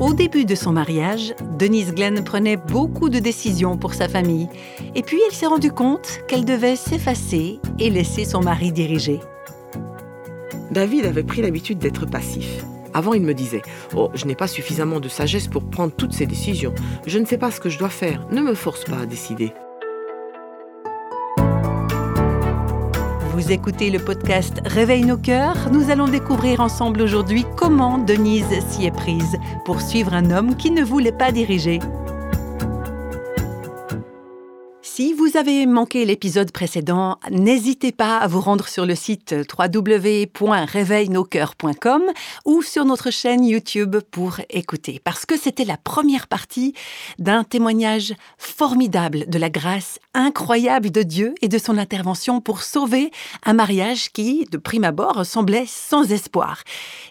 Au début de son mariage, Denise Glenn prenait beaucoup de décisions pour sa famille. Et puis elle s'est rendue compte qu'elle devait s'effacer et laisser son mari diriger. David avait pris l'habitude d'être passif. Avant, il me disait Oh, je n'ai pas suffisamment de sagesse pour prendre toutes ces décisions. Je ne sais pas ce que je dois faire. Ne me force pas à décider. Vous écoutez le podcast Réveille nos cœurs. Nous allons découvrir ensemble aujourd'hui comment Denise s'y est prise pour suivre un homme qui ne voulait pas diriger. Si vous avez manqué l'épisode précédent, n'hésitez pas à vous rendre sur le site www.réveilnoscoeurs.com ou sur notre chaîne YouTube pour écouter, parce que c'était la première partie d'un témoignage formidable de la grâce incroyable de Dieu et de son intervention pour sauver un mariage qui, de prime abord, semblait sans espoir.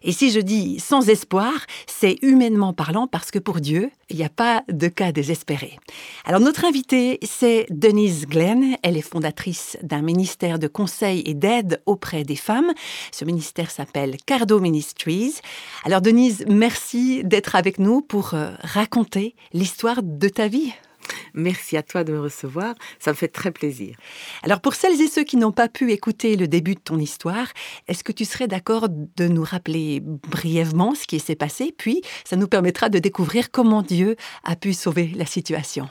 Et si je dis sans espoir, c'est humainement parlant parce que pour Dieu, il n'y a pas de cas désespéré. Alors notre invitée, c'est Denise Glenn. Elle est fondatrice d'un ministère de conseil et d'aide auprès des femmes. Ce ministère s'appelle Cardo Ministries. Alors Denise, merci d'être avec nous pour euh, raconter l'histoire de ta vie. Merci à toi de me recevoir, ça me fait très plaisir. Alors pour celles et ceux qui n'ont pas pu écouter le début de ton histoire, est-ce que tu serais d'accord de nous rappeler brièvement ce qui s'est passé, puis ça nous permettra de découvrir comment Dieu a pu sauver la situation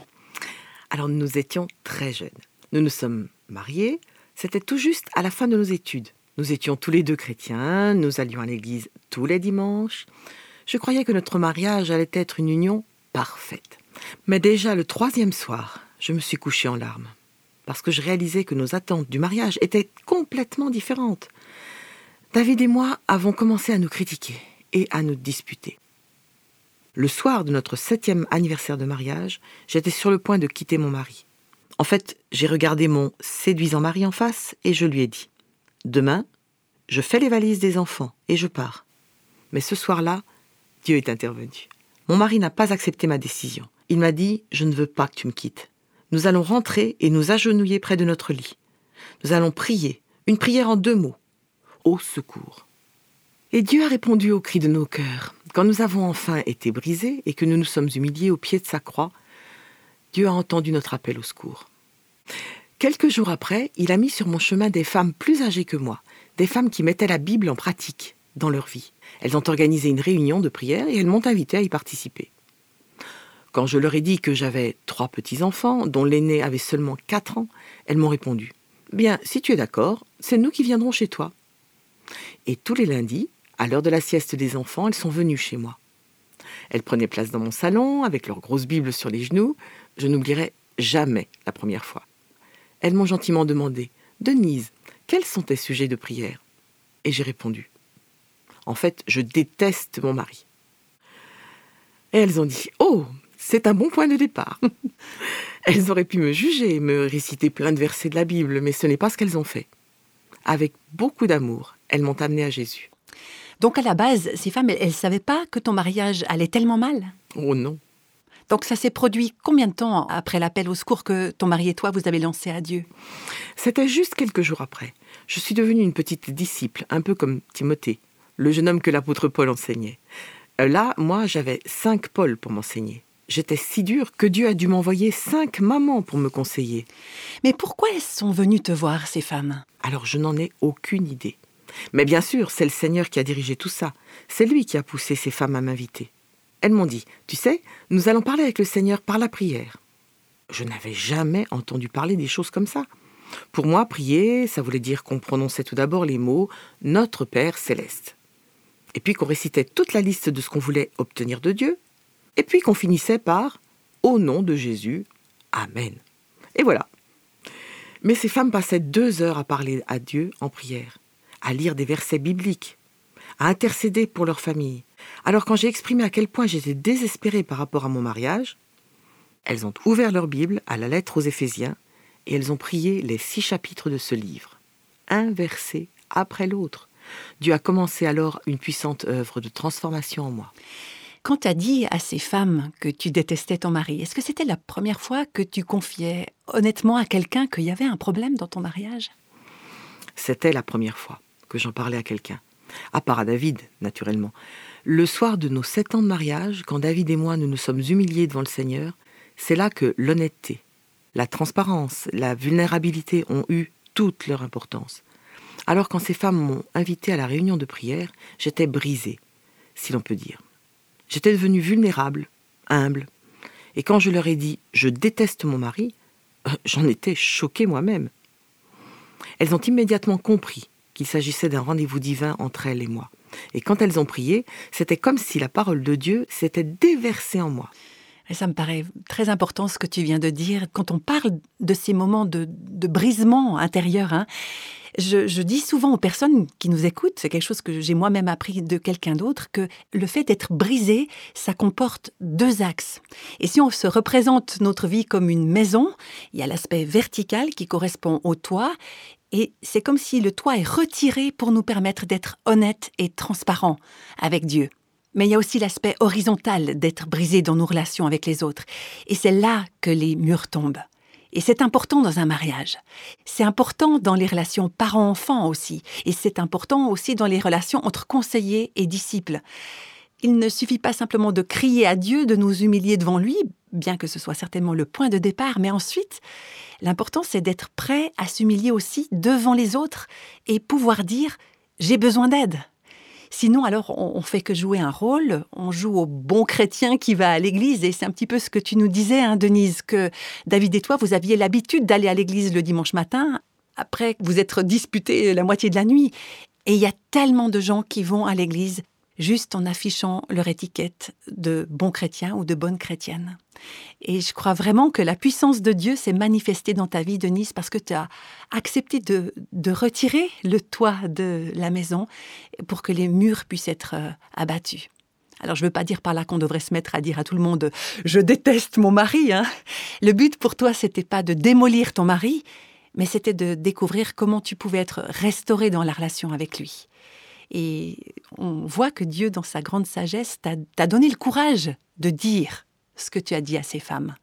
Alors nous étions très jeunes. Nous nous sommes mariés, c'était tout juste à la fin de nos études. Nous étions tous les deux chrétiens, nous allions à l'église tous les dimanches. Je croyais que notre mariage allait être une union parfaite. Mais déjà le troisième soir, je me suis couchée en larmes, parce que je réalisais que nos attentes du mariage étaient complètement différentes. David et moi avons commencé à nous critiquer et à nous disputer. Le soir de notre septième anniversaire de mariage, j'étais sur le point de quitter mon mari. En fait, j'ai regardé mon séduisant mari en face et je lui ai dit Demain, je fais les valises des enfants et je pars. Mais ce soir-là, Dieu est intervenu. Mon mari n'a pas accepté ma décision. Il m'a dit Je ne veux pas que tu me quittes. Nous allons rentrer et nous agenouiller près de notre lit. Nous allons prier, une prière en deux mots Au secours. Et Dieu a répondu au cri de nos cœurs. Quand nous avons enfin été brisés et que nous nous sommes humiliés au pied de sa croix, Dieu a entendu notre appel au secours. Quelques jours après, il a mis sur mon chemin des femmes plus âgées que moi, des femmes qui mettaient la Bible en pratique dans leur vie. Elles ont organisé une réunion de prière et elles m'ont invité à y participer. Quand je leur ai dit que j'avais trois petits-enfants, dont l'aîné avait seulement quatre ans, elles m'ont répondu Bien, si tu es d'accord, c'est nous qui viendrons chez toi. Et tous les lundis, à l'heure de la sieste des enfants, elles sont venues chez moi. Elles prenaient place dans mon salon, avec leur grosse Bible sur les genoux. Je n'oublierai jamais la première fois. Elles m'ont gentiment demandé Denise, quels sont tes sujets de prière? Et j'ai répondu En fait, je déteste mon mari. Et elles ont dit Oh, c'est un bon point de départ. elles auraient pu me juger, me réciter plein de versets de la Bible, mais ce n'est pas ce qu'elles ont fait. Avec beaucoup d'amour, elles m'ont amené à Jésus. Donc à la base, ces femmes, elles ne savaient pas que ton mariage allait tellement mal? Oh non. Donc ça s'est produit combien de temps après l'appel au secours que ton mari et toi vous avez lancé à Dieu? C'était juste quelques jours après. Je suis devenue une petite disciple, un peu comme Timothée, le jeune homme que l'apôtre Paul enseignait. Euh, là, moi, j'avais cinq Paul pour m'enseigner. J'étais si dure que Dieu a dû m'envoyer cinq mamans pour me conseiller. Mais pourquoi elles sont venues te voir, ces femmes? Alors je n'en ai aucune idée. Mais bien sûr, c'est le Seigneur qui a dirigé tout ça. C'est lui qui a poussé ces femmes à m'inviter. Elles m'ont dit, tu sais, nous allons parler avec le Seigneur par la prière. Je n'avais jamais entendu parler des choses comme ça. Pour moi, prier, ça voulait dire qu'on prononçait tout d'abord les mots Notre Père céleste. Et puis qu'on récitait toute la liste de ce qu'on voulait obtenir de Dieu. Et puis qu'on finissait par Au nom de Jésus, Amen. Et voilà. Mais ces femmes passaient deux heures à parler à Dieu en prière, à lire des versets bibliques, à intercéder pour leur famille. Alors quand j'ai exprimé à quel point j'étais désespérée par rapport à mon mariage, elles ont ouvert leur Bible à la lettre aux Éphésiens et elles ont prié les six chapitres de ce livre, un verset après l'autre. Dieu a commencé alors une puissante œuvre de transformation en moi. Quand tu as dit à ces femmes que tu détestais ton mari, est-ce que c'était la première fois que tu confiais honnêtement à quelqu'un qu'il y avait un problème dans ton mariage? C'était la première fois que j'en parlais à quelqu'un. À part à David, naturellement. Le soir de nos sept ans de mariage, quand David et moi nous nous sommes humiliés devant le Seigneur, c'est là que l'honnêteté, la transparence, la vulnérabilité ont eu toute leur importance. Alors quand ces femmes m'ont invité à la réunion de prière, j'étais brisée, si l'on peut dire. J'étais devenue vulnérable, humble. Et quand je leur ai dit je déteste mon mari, euh, j'en étais choquée moi-même. Elles ont immédiatement compris qu'il s'agissait d'un rendez-vous divin entre elles et moi. Et quand elles ont prié, c'était comme si la parole de Dieu s'était déversée en moi. Et ça me paraît très important ce que tu viens de dire. Quand on parle de ces moments de, brisement intérieur, hein, je, dis souvent aux personnes qui nous écoutent, c'est quelque chose que j'ai moi-même appris de quelqu'un d'autre, que le fait d'être brisé, ça comporte deux axes. Et si on se représente notre vie comme une maison, il y a l'aspect vertical qui correspond au toit, et c'est comme si le toit est retiré pour nous permettre d'être honnêtes et transparents avec Dieu. Mais il y a aussi l'aspect horizontal d'être brisé dans nos relations avec les autres. Et c'est là que les murs tombent. Et c'est important dans un mariage. C'est important dans les relations parents-enfants aussi. Et c'est important aussi dans les relations entre conseillers et disciples. Il ne suffit pas simplement de crier à Dieu, de nous humilier devant lui, bien que ce soit certainement le point de départ, mais ensuite, l'important c'est d'être prêt à s'humilier aussi devant les autres et pouvoir dire ⁇ j'ai besoin d'aide ⁇ Sinon, alors, on, fait que jouer un rôle, on joue au bon chrétien qui va à l'église, et c'est un petit peu ce que tu nous disais, hein, Denise, que David et toi, vous aviez l'habitude d'aller à l'église le dimanche matin, après vous être disputé la moitié de la nuit. Et il y a tellement de gens qui vont à l'église juste en affichant leur étiquette de bon chrétien ou de bonne chrétienne. Et je crois vraiment que la puissance de Dieu s'est manifestée dans ta vie, Denise, parce que tu as accepté de, retirer le toit de la maison pour que les murs puissent être euh, abattus. Alors je ne veux pas dire par là qu'on devrait se mettre à dire à tout le monde je déteste mon mari. Hein. Le but pour toi c'était pas de démolir ton mari, mais c'était de découvrir comment tu pouvais être restauré dans la relation avec lui. Et on voit que Dieu, dans sa grande sagesse, t'a donné le courage de dire ce que tu as dit à ces femmes.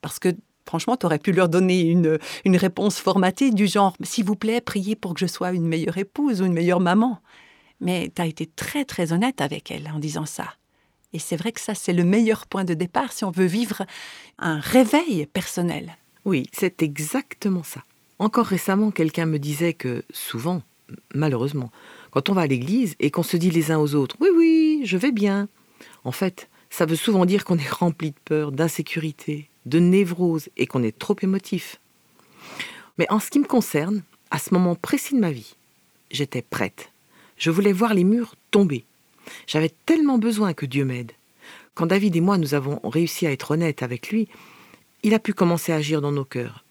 Parce que franchement, tu aurais pu leur donner une, réponse formatée du genre S'il vous plaît, priez pour que je sois une meilleure épouse ou une meilleure maman. Mais tu as été très très honnête avec elle en disant ça. Et c'est vrai que ça, c'est le meilleur point de départ si on veut vivre un réveil personnel. Oui, c'est exactement ça. Encore récemment, quelqu'un me disait que souvent, malheureusement, quand on va à l'église et qu'on se dit les uns aux autres Oui, oui, je vais bien. En fait, ça veut souvent dire qu'on est rempli de peur, d'insécurité, de névrose et qu'on est trop émotif. Mais en ce qui me concerne, à ce moment précis de ma vie, j'étais prête. Je voulais voir les murs tomber. J'avais tellement besoin que Dieu m'aide. Quand David et moi nous avons réussi à être honnêtes avec lui, il a pu commencer à agir dans nos cœurs.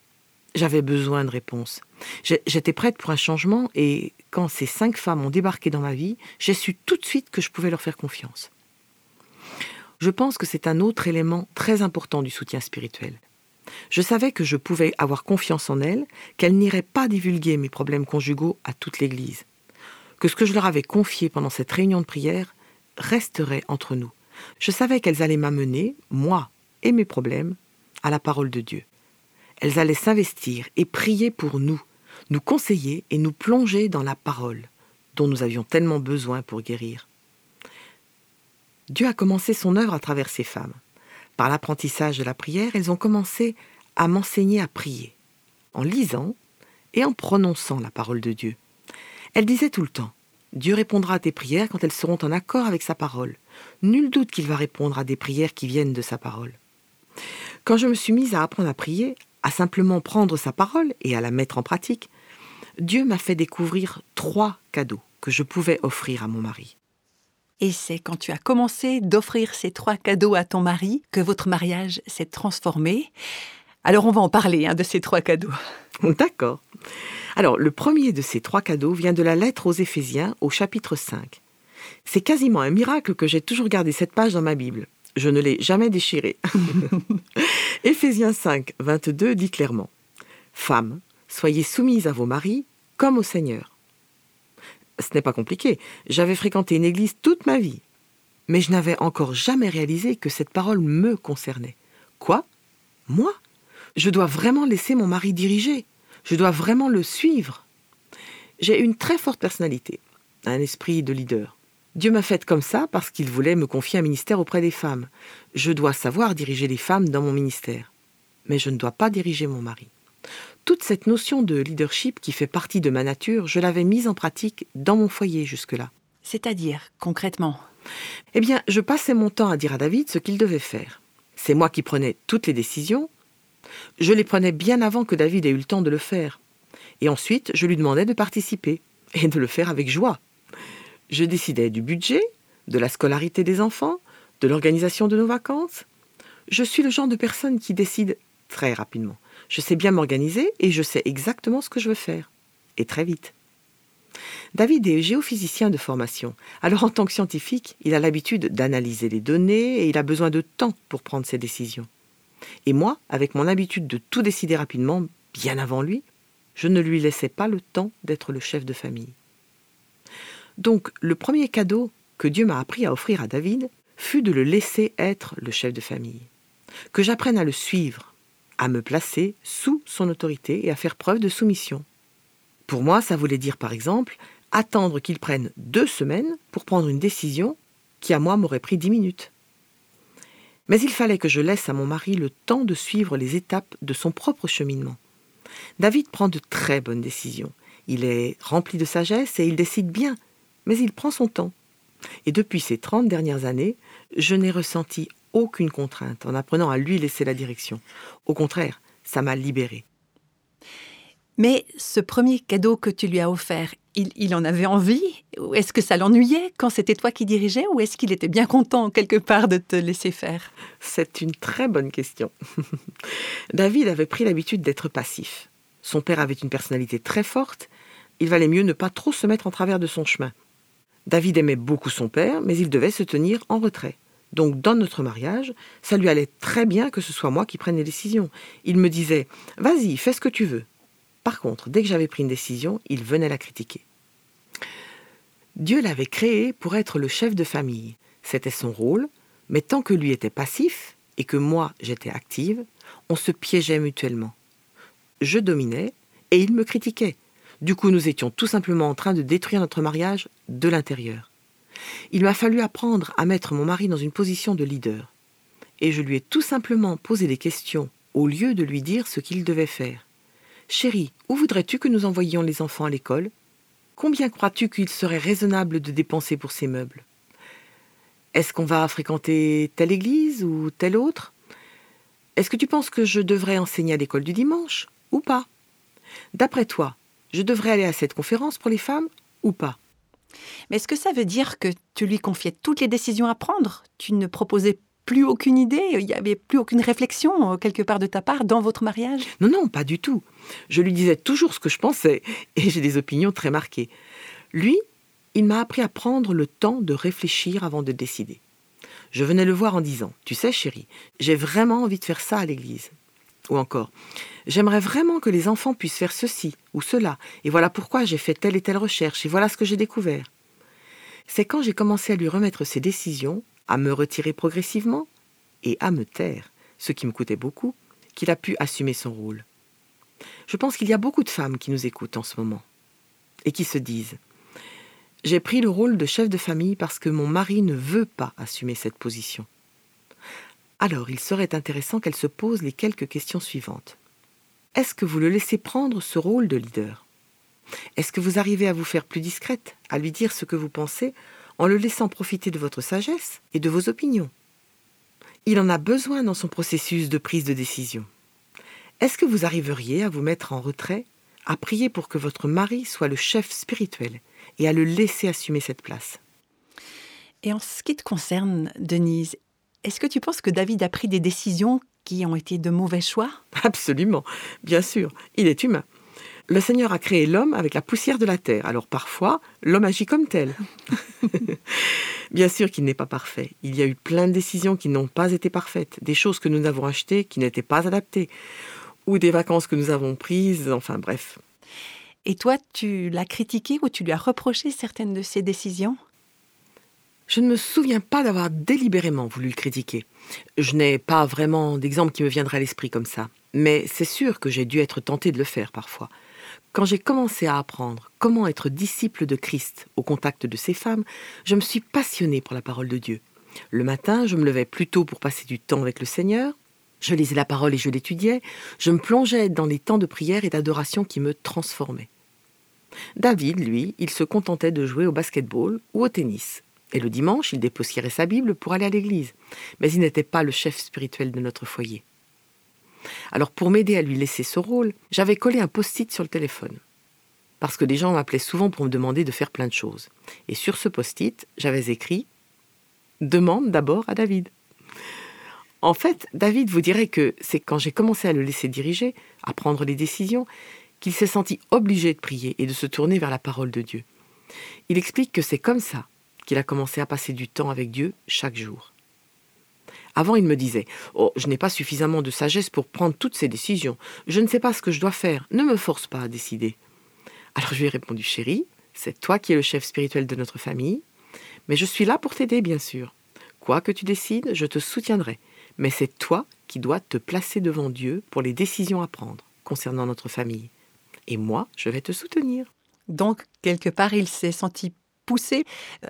J'avais besoin de réponses. J'étais prête pour un changement et quand ces cinq femmes ont débarqué dans ma vie, j'ai su tout de suite que je pouvais leur faire confiance. Je pense que c'est un autre élément très important du soutien spirituel. Je savais que je pouvais avoir confiance en elles, qu'elles n'iraient pas divulguer mes problèmes conjugaux à toute l'Église, que ce que je leur avais confié pendant cette réunion de prière resterait entre nous. Je savais qu'elles allaient m'amener, moi et mes problèmes, à la parole de Dieu. Elles allaient s'investir et prier pour nous, nous conseiller et nous plonger dans la parole dont nous avions tellement besoin pour guérir. Dieu a commencé son œuvre à travers ces femmes. Par l'apprentissage de la prière, elles ont commencé à m'enseigner à prier, en lisant et en prononçant la parole de Dieu. Elles disaient tout le temps, Dieu répondra à tes prières quand elles seront en accord avec sa parole. Nul doute qu'il va répondre à des prières qui viennent de sa parole. Quand je me suis mise à apprendre à prier, à simplement prendre sa parole et à la mettre en pratique, Dieu m'a fait découvrir trois cadeaux que je pouvais offrir à mon mari. Et c'est quand tu as commencé d'offrir ces trois cadeaux à ton mari que votre mariage s'est transformé. Alors on va en parler hein, de ces trois cadeaux. D'accord. Alors le premier de ces trois cadeaux vient de la lettre aux Éphésiens au chapitre 5. C'est quasiment un miracle que j'ai toujours gardé cette page dans ma Bible. Je ne l'ai jamais déchirée. Éphésiens 5, 22 dit clairement Femmes, soyez soumises à vos maris comme au Seigneur. Ce n'est pas compliqué. J'avais fréquenté une église toute ma vie. Mais je n'avais encore jamais réalisé que cette parole me concernait. Quoi? Moi? Je dois vraiment laisser mon mari diriger. Je dois vraiment le suivre. J'ai une très forte personnalité, un esprit de leader. Dieu m'a faite comme ça parce qu'il voulait me confier un ministère auprès des femmes. Je dois savoir diriger les femmes dans mon ministère. Mais je ne dois pas diriger mon mari. Toute cette notion de leadership qui fait partie de ma nature, je l'avais mise en pratique dans mon foyer jusque-là. C'est-à-dire, concrètement? Eh bien, je passais mon temps à dire à David ce qu'il devait faire. C'est moi qui prenais toutes les décisions. Je les prenais bien avant que David ait eu le temps de le faire. Et ensuite, je lui demandais de participer, et de le faire avec joie. Je décidais du budget, de la scolarité des enfants, de l'organisation de nos vacances. Je suis le genre de personne qui décide très rapidement. Je sais bien m'organiser et je sais exactement ce que je veux faire. Et très vite. David est géophysicien de formation. Alors en tant que scientifique, il a l'habitude d'analyser les données et il a besoin de temps pour prendre ses décisions. Et moi, avec mon habitude de tout décider rapidement, bien avant lui, je ne lui laissais pas le temps d'être le chef de famille. Donc le premier cadeau que Dieu m'a appris à offrir à David fut de le laisser être le chef de famille, que j'apprenne à le suivre, à me placer sous son autorité et à faire preuve de soumission. Pour moi, ça voulait dire par exemple attendre qu'il prenne deux semaines pour prendre une décision qui à moi m'aurait pris dix minutes. Mais il fallait que je laisse à mon mari le temps de suivre les étapes de son propre cheminement. David prend de très bonnes décisions. Il est rempli de sagesse et il décide bien, mais il prend son temps. Et depuis ces trente dernières années, je n'ai ressenti aucune contrainte en apprenant à lui laisser la direction. Au contraire, ça m'a libérée. Mais ce premier cadeau que tu lui as offert, il, en avait envie? Est-ce que ça l'ennuyait quand c'était toi qui dirigeais? Ou est-ce qu'il était bien content quelque part de te laisser faire? C'est une très bonne question. David avait pris l'habitude d'être passif. Son père avait une personnalité très forte. Il valait mieux ne pas trop se mettre en travers de son chemin. David aimait beaucoup son père, mais il devait se tenir en retrait. Donc dans notre mariage, ça lui allait très bien que ce soit moi qui prenne les décisions. Il me disait Vas-y, fais ce que tu veux. Par contre, dès que j'avais pris une décision, il venait la critiquer. Dieu l'avait créé pour être le chef de famille. C'était son rôle, mais tant que lui était passif et que moi j'étais active, on se piégeait mutuellement. Je dominais et il me critiquait. Du coup, nous étions tout simplement en train de détruire notre mariage de l'intérieur. Il m'a fallu apprendre à mettre mon mari dans une position de leader. Et je lui ai tout simplement posé des questions au lieu de lui dire ce qu'il devait faire. Chérie, où voudrais-tu que nous envoyions les enfants à l'école? Combien crois-tu qu'il serait raisonnable de dépenser pour ces meubles? Est-ce qu'on va fréquenter telle église ou telle autre? Est-ce que tu penses que je devrais enseigner à l'école du dimanche ou pas? D'après toi, je devrais aller à cette conférence pour les femmes ou pas? Mais est-ce que ça veut dire que tu lui confiais toutes les décisions à prendre? Tu ne proposais plus aucune idée Il n'y avait plus aucune réflexion euh, quelque part de ta part dans votre mariage? Non, non, pas du tout. Je lui disais toujours ce que je pensais et j'ai des opinions très marquées. Lui, il m'a appris à prendre le temps de réfléchir avant de décider. Je venais le voir en disant Tu sais, chérie, j'ai vraiment envie de faire ça à l'église. Ou encore, j'aimerais vraiment que les enfants puissent faire ceci ou cela, et voilà pourquoi j'ai fait telle et telle recherche, et voilà ce que j'ai découvert. C'est quand j'ai commencé à lui remettre ses décisions, à me retirer progressivement, et à me taire, ce qui me coûtait beaucoup, qu'il a pu assumer son rôle. Je pense qu'il y a beaucoup de femmes qui nous écoutent en ce moment, et qui se disent J'ai pris le rôle de chef de famille parce que mon mari ne veut pas assumer cette position alors il serait intéressant qu'elle se pose les quelques questions suivantes. Est-ce que vous le laissez prendre ce rôle de leader? Est-ce que vous arrivez à vous faire plus discrète, à lui dire ce que vous pensez, en le laissant profiter de votre sagesse et de vos opinions? Il en a besoin dans son processus de prise de décision. Est-ce que vous arriveriez à vous mettre en retrait, à prier pour que votre mari soit le chef spirituel et à le laisser assumer cette place? Et en ce qui te concerne, Denise, est-ce que tu penses que David a pris des décisions qui ont été de mauvais choix? Absolument, bien sûr, il est humain. Le Seigneur a créé l'homme avec la poussière de la terre, alors parfois l'homme agit comme tel. bien sûr qu'il n'est pas parfait. Il y a eu plein de décisions qui n'ont pas été parfaites, des choses que nous avons achetées qui n'étaient pas adaptées, ou des vacances que nous avons prises, enfin bref. Et toi, tu l'as critiqué ou tu lui as reproché certaines de ses décisions? Je ne me souviens pas d'avoir délibérément voulu le critiquer. Je n'ai pas vraiment d'exemple qui me viendrait à l'esprit comme ça. Mais c'est sûr que j'ai dû être tenté de le faire parfois. Quand j'ai commencé à apprendre comment être disciple de Christ au contact de ces femmes, je me suis passionnée pour la parole de Dieu. Le matin, je me levais plus tôt pour passer du temps avec le Seigneur. Je lisais la parole et je l'étudiais. Je me plongeais dans les temps de prière et d'adoration qui me transformaient. David, lui, il se contentait de jouer au basketball ou au tennis. Et le dimanche, il dépoussiérait sa Bible pour aller à l'église. Mais il n'était pas le chef spirituel de notre foyer. Alors pour m'aider à lui laisser ce rôle, j'avais collé un post-it sur le téléphone. Parce que des gens m'appelaient souvent pour me demander de faire plein de choses. Et sur ce post-it, j'avais écrit Demande d'abord à David. En fait, David vous dirait que c'est quand j'ai commencé à le laisser diriger, à prendre les décisions, qu'il s'est senti obligé de prier et de se tourner vers la parole de Dieu. Il explique que c'est comme ça qu'il a commencé à passer du temps avec Dieu chaque jour. Avant, il me disait Oh, je n'ai pas suffisamment de sagesse pour prendre toutes ces décisions. Je ne sais pas ce que je dois faire. Ne me force pas à décider. Alors je lui ai répondu Chérie, c'est toi qui es le chef spirituel de notre famille, mais je suis là pour t'aider, bien sûr. Quoi que tu décides, je te soutiendrai. Mais c'est toi qui dois te placer devant Dieu pour les décisions à prendre concernant notre famille. Et moi, je vais te soutenir. Donc, quelque part, il s'est senti poussé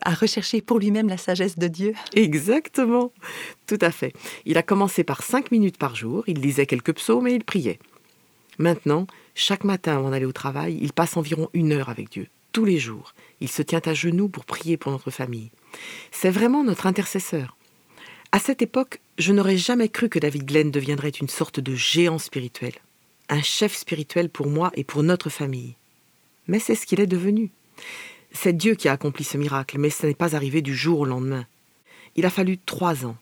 à rechercher pour lui-même la sagesse de Dieu. Exactement, tout à fait. Il a commencé par cinq minutes par jour, il lisait quelques psaumes et il priait. Maintenant, chaque matin avant d'aller au travail, il passe environ une heure avec Dieu, tous les jours. Il se tient à genoux pour prier pour notre famille. C'est vraiment notre intercesseur. À cette époque, je n'aurais jamais cru que David Glenn deviendrait une sorte de géant spirituel, un chef spirituel pour moi et pour notre famille. Mais c'est ce qu'il est devenu. C'est Dieu qui a accompli ce miracle, mais ce n'est pas arrivé du jour au lendemain. Il a fallu trois ans,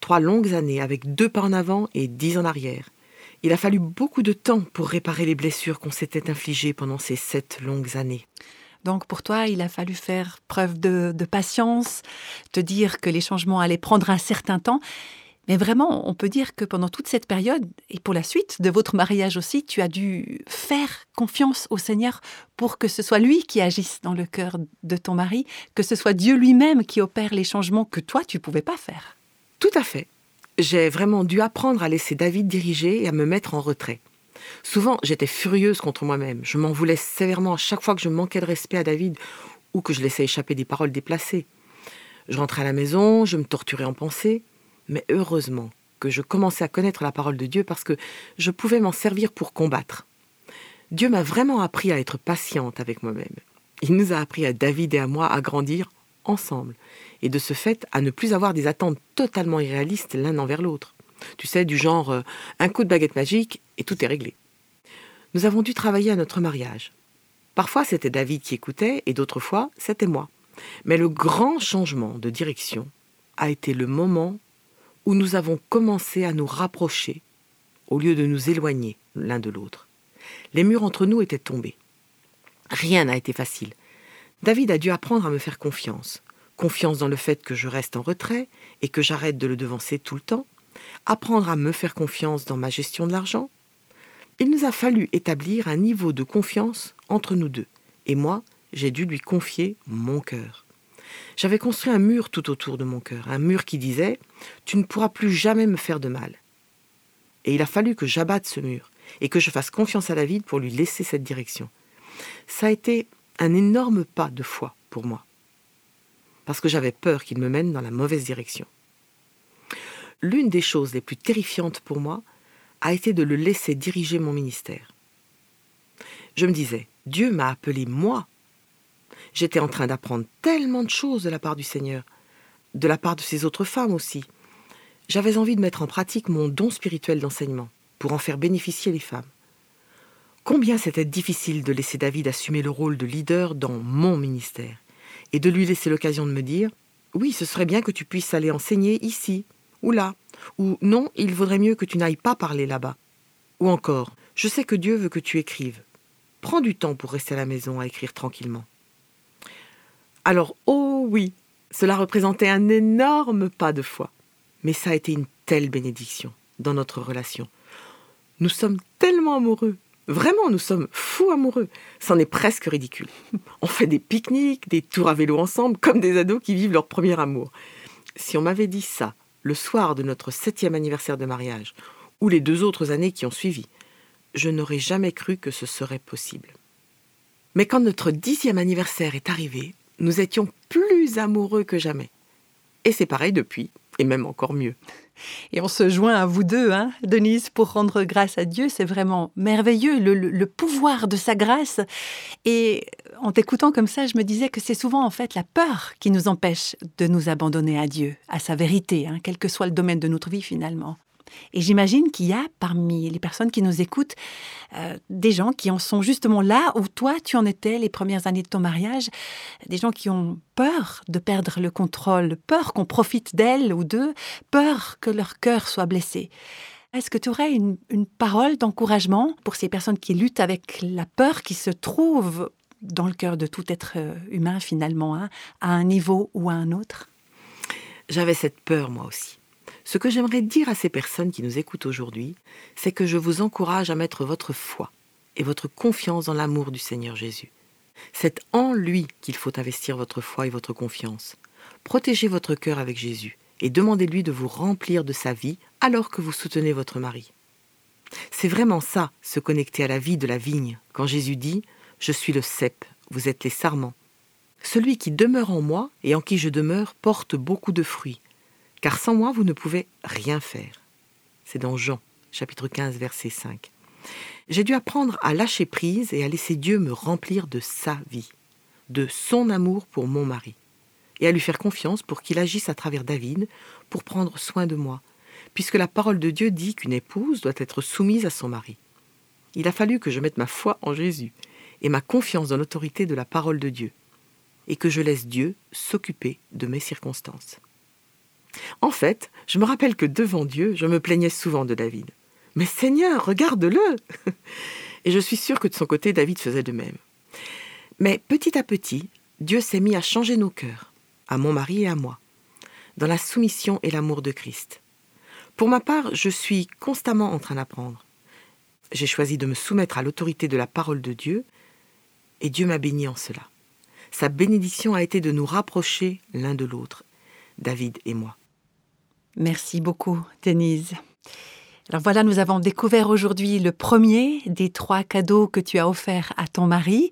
trois longues années avec deux pas en avant et dix en arrière. Il a fallu beaucoup de temps pour réparer les blessures qu'on s'était infligées pendant ces sept longues années. Donc pour toi, il a fallu faire preuve de, de patience, te dire que les changements allaient prendre un certain temps mais vraiment, on peut dire que pendant toute cette période, et pour la suite de votre mariage aussi, tu as dû faire confiance au Seigneur pour que ce soit lui qui agisse dans le cœur de ton mari, que ce soit Dieu lui-même qui opère les changements que toi, tu pouvais pas faire. Tout à fait. J'ai vraiment dû apprendre à laisser David diriger et à me mettre en retrait. Souvent, j'étais furieuse contre moi-même. Je m'en voulais sévèrement à chaque fois que je manquais de respect à David ou que je laissais échapper des paroles déplacées. Je rentrais à la maison, je me torturais en pensée. Mais heureusement que je commençais à connaître la parole de Dieu parce que je pouvais m'en servir pour combattre. Dieu m'a vraiment appris à être patiente avec moi-même. Il nous a appris à David et à moi à grandir ensemble, et de ce fait à ne plus avoir des attentes totalement irréalistes l'un envers l'autre. Tu sais, du genre euh, un coup de baguette magique et tout est réglé. Nous avons dû travailler à notre mariage. Parfois c'était David qui écoutait et d'autres fois c'était moi. Mais le grand changement de direction a été le moment où nous avons commencé à nous rapprocher au lieu de nous éloigner l'un de l'autre. Les murs entre nous étaient tombés. Rien n'a été facile. David a dû apprendre à me faire confiance. Confiance dans le fait que je reste en retrait et que j'arrête de le devancer tout le temps. Apprendre à me faire confiance dans ma gestion de l'argent. Il nous a fallu établir un niveau de confiance entre nous deux. Et moi, j'ai dû lui confier mon cœur. J'avais construit un mur tout autour de mon cœur, un mur qui disait ⁇ Tu ne pourras plus jamais me faire de mal ⁇ Et il a fallu que j'abatte ce mur et que je fasse confiance à David pour lui laisser cette direction. Ça a été un énorme pas de foi pour moi, parce que j'avais peur qu'il me mène dans la mauvaise direction. L'une des choses les plus terrifiantes pour moi a été de le laisser diriger mon ministère. Je me disais, Dieu m'a appelé moi J'étais en train d'apprendre tellement de choses de la part du Seigneur, de la part de ces autres femmes aussi. J'avais envie de mettre en pratique mon don spirituel d'enseignement pour en faire bénéficier les femmes. Combien c'était difficile de laisser David assumer le rôle de leader dans mon ministère et de lui laisser l'occasion de me dire Oui, ce serait bien que tu puisses aller enseigner ici ou là, ou non, il vaudrait mieux que tu n'ailles pas parler là-bas. Ou encore, je sais que Dieu veut que tu écrives. Prends du temps pour rester à la maison à écrire tranquillement. Alors, oh oui, cela représentait un énorme pas de foi. Mais ça a été une telle bénédiction dans notre relation. Nous sommes tellement amoureux. Vraiment, nous sommes fous amoureux. C'en est presque ridicule. On fait des pique-niques, des tours à vélo ensemble, comme des ados qui vivent leur premier amour. Si on m'avait dit ça le soir de notre septième anniversaire de mariage, ou les deux autres années qui ont suivi, je n'aurais jamais cru que ce serait possible. Mais quand notre dixième anniversaire est arrivé, nous étions plus amoureux que jamais. Et c'est pareil depuis, et même encore mieux. Et on se joint à vous deux, hein, Denise, pour rendre grâce à Dieu. C'est vraiment merveilleux, le, pouvoir de sa grâce. Et en t'écoutant comme ça, je me disais que c'est souvent en fait la peur qui nous empêche de nous abandonner à Dieu, à sa vérité, hein, quel que soit le domaine de notre vie finalement. Et j'imagine qu'il y a parmi les personnes qui nous écoutent euh, des gens qui en sont justement là où toi tu en étais les premières années de ton mariage, des gens qui ont peur de perdre le contrôle, peur qu'on profite d'elle ou d'eux, peur que leur cœur soit blessé. Est-ce que tu aurais une, parole d'encouragement pour ces personnes qui luttent avec la peur qui se trouve dans le cœur de tout être euh, humain finalement, hein, à un niveau ou à un autre? J'avais cette peur moi aussi. Ce que j'aimerais dire à ces personnes qui nous écoutent aujourd'hui, c'est que je vous encourage à mettre votre foi et votre confiance dans l'amour du Seigneur Jésus. C'est en lui qu'il faut investir votre foi et votre confiance. Protégez votre cœur avec Jésus et demandez-lui de vous remplir de sa vie alors que vous soutenez votre mari. C'est vraiment ça, se connecter à la vie de la vigne, quand Jésus dit ⁇ Je suis le cep, vous êtes les sarments ⁇ Celui qui demeure en moi et en qui je demeure porte beaucoup de fruits, car sans moi, vous ne pouvez rien faire. C'est dans Jean, chapitre 15, verset 5. J'ai dû apprendre à lâcher prise et à laisser Dieu me remplir de sa vie, de son amour pour mon mari, et à lui faire confiance pour qu'il agisse à travers David pour prendre soin de moi, puisque la parole de Dieu dit qu'une épouse doit être soumise à son mari. Il a fallu que je mette ma foi en Jésus et ma confiance dans l'autorité de la parole de Dieu, et que je laisse Dieu s'occuper de mes circonstances. En fait, je me rappelle que devant Dieu, je me plaignais souvent de David. Mais Seigneur, regarde-le Et je suis sûre que de son côté, David faisait de même. Mais petit à petit, Dieu s'est mis à changer nos cœurs, à mon mari et à moi, dans la soumission et l'amour de Christ. Pour ma part, je suis constamment en train d'apprendre. J'ai choisi de me soumettre à l'autorité de la parole de Dieu, et Dieu m'a béni en cela. Sa bénédiction a été de nous rapprocher l'un de l'autre, David et moi. Merci beaucoup, Denise. Alors voilà, nous avons découvert aujourd'hui le premier des trois cadeaux que tu as offerts à ton mari.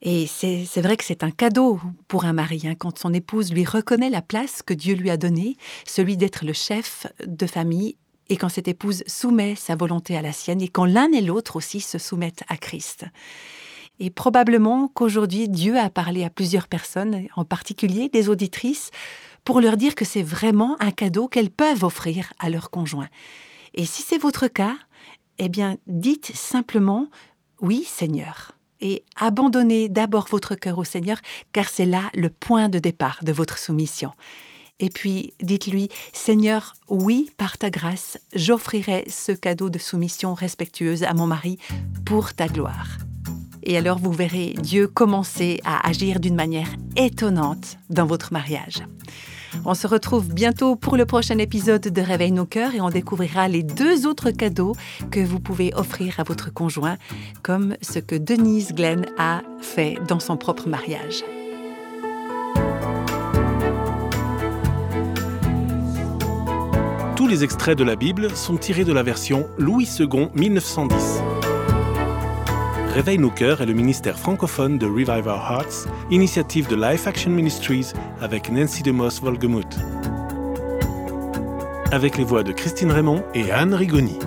Et c'est vrai que c'est un cadeau pour un mari, hein, quand son épouse lui reconnaît la place que Dieu lui a donnée, celui d'être le chef de famille, et quand cette épouse soumet sa volonté à la sienne, et quand l'un et l'autre aussi se soumettent à Christ. Et probablement qu'aujourd'hui, Dieu a parlé à plusieurs personnes, en particulier des auditrices, pour leur dire que c'est vraiment un cadeau qu'elles peuvent offrir à leur conjoint. Et si c'est votre cas, eh bien, dites simplement oui, Seigneur. Et abandonnez d'abord votre cœur au Seigneur, car c'est là le point de départ de votre soumission. Et puis, dites-lui, Seigneur, oui, par ta grâce, j'offrirai ce cadeau de soumission respectueuse à mon mari pour ta gloire. Et alors vous verrez Dieu commencer à agir d'une manière étonnante dans votre mariage. On se retrouve bientôt pour le prochain épisode de Réveil nos cœurs et on découvrira les deux autres cadeaux que vous pouvez offrir à votre conjoint, comme ce que Denise Glenn a fait dans son propre mariage. Tous les extraits de la Bible sont tirés de la version Louis II 1910. Réveille nos cœurs est le ministère francophone de Revive Our Hearts, initiative de Life Action Ministries avec Nancy DeMoss Volgemuth. Avec les voix de Christine Raymond et Anne Rigoni.